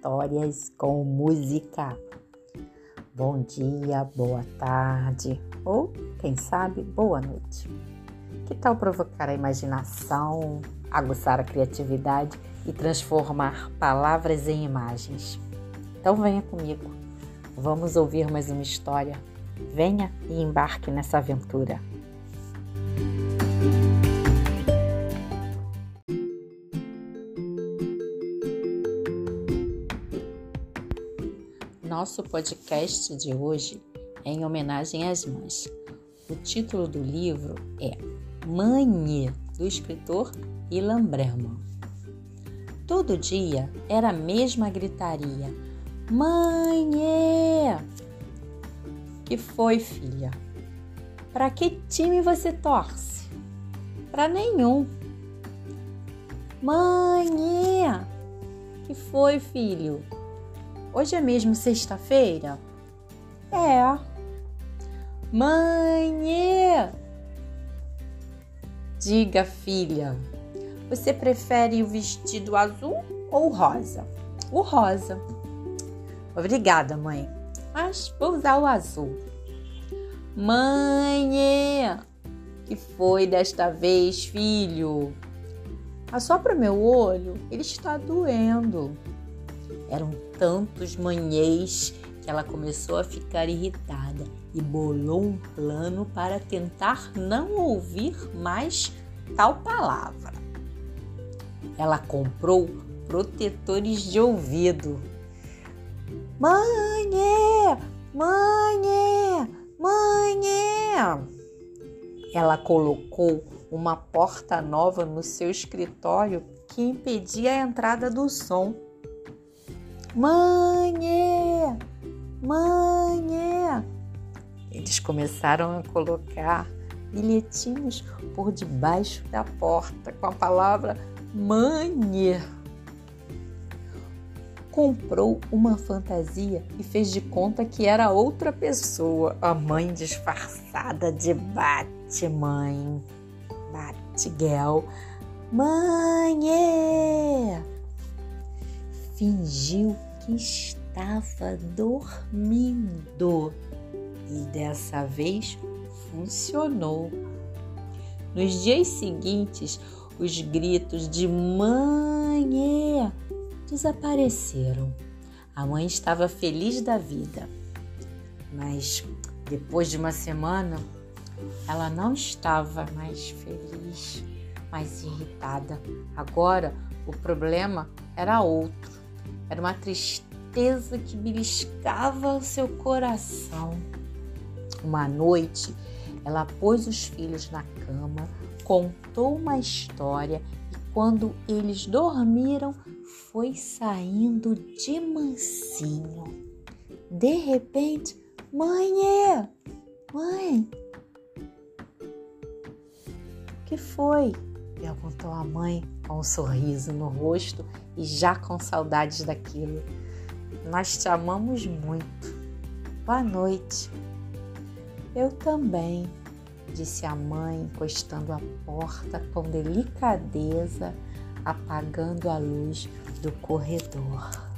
histórias com música. Bom dia, boa tarde ou, quem sabe, boa noite. Que tal provocar a imaginação, aguçar a criatividade e transformar palavras em imagens? Então venha comigo. Vamos ouvir mais uma história. Venha e embarque nessa aventura. Nosso podcast de hoje é em homenagem às mães. O título do livro é Mãe, do escritor Ilan Breman. Todo dia era a mesma gritaria: Mãe! Que foi, filha? Para que time você torce? Para nenhum. Mãe! Que foi, filho? Hoje é mesmo sexta-feira? É. Mãe! Diga, filha, você prefere o vestido azul ou rosa? O rosa. Obrigada, mãe, mas vou usar o azul. Mãe! Que foi desta vez, filho? Assopra meu olho, ele está doendo. Eram tantos manhês que ela começou a ficar irritada e bolou um plano para tentar não ouvir mais tal palavra. Ela comprou protetores de ouvido. Mãe, mãe, mãe. Ela colocou uma porta nova no seu escritório que impedia a entrada do som. Mãe! Mãe! Eles começaram a colocar bilhetinhos por debaixo da porta com a palavra mãe. Comprou uma fantasia e fez de conta que era outra pessoa, a mãe disfarçada de Batman. Batgirl. Mãe! Fingiu que estava dormindo e dessa vez funcionou. Nos dias seguintes, os gritos de mãe desapareceram. A mãe estava feliz da vida, mas depois de uma semana, ela não estava mais feliz, mais irritada. Agora o problema era outro. Era uma tristeza que beliscava o seu coração. Uma noite, ela pôs os filhos na cama, contou uma história e, quando eles dormiram, foi saindo de mansinho. De repente, mãe, mãe, o que foi? Perguntou a mãe com um sorriso no rosto e já com saudades daquilo. Nós te amamos muito. Boa noite. Eu também, disse a mãe, encostando a porta com delicadeza, apagando a luz do corredor.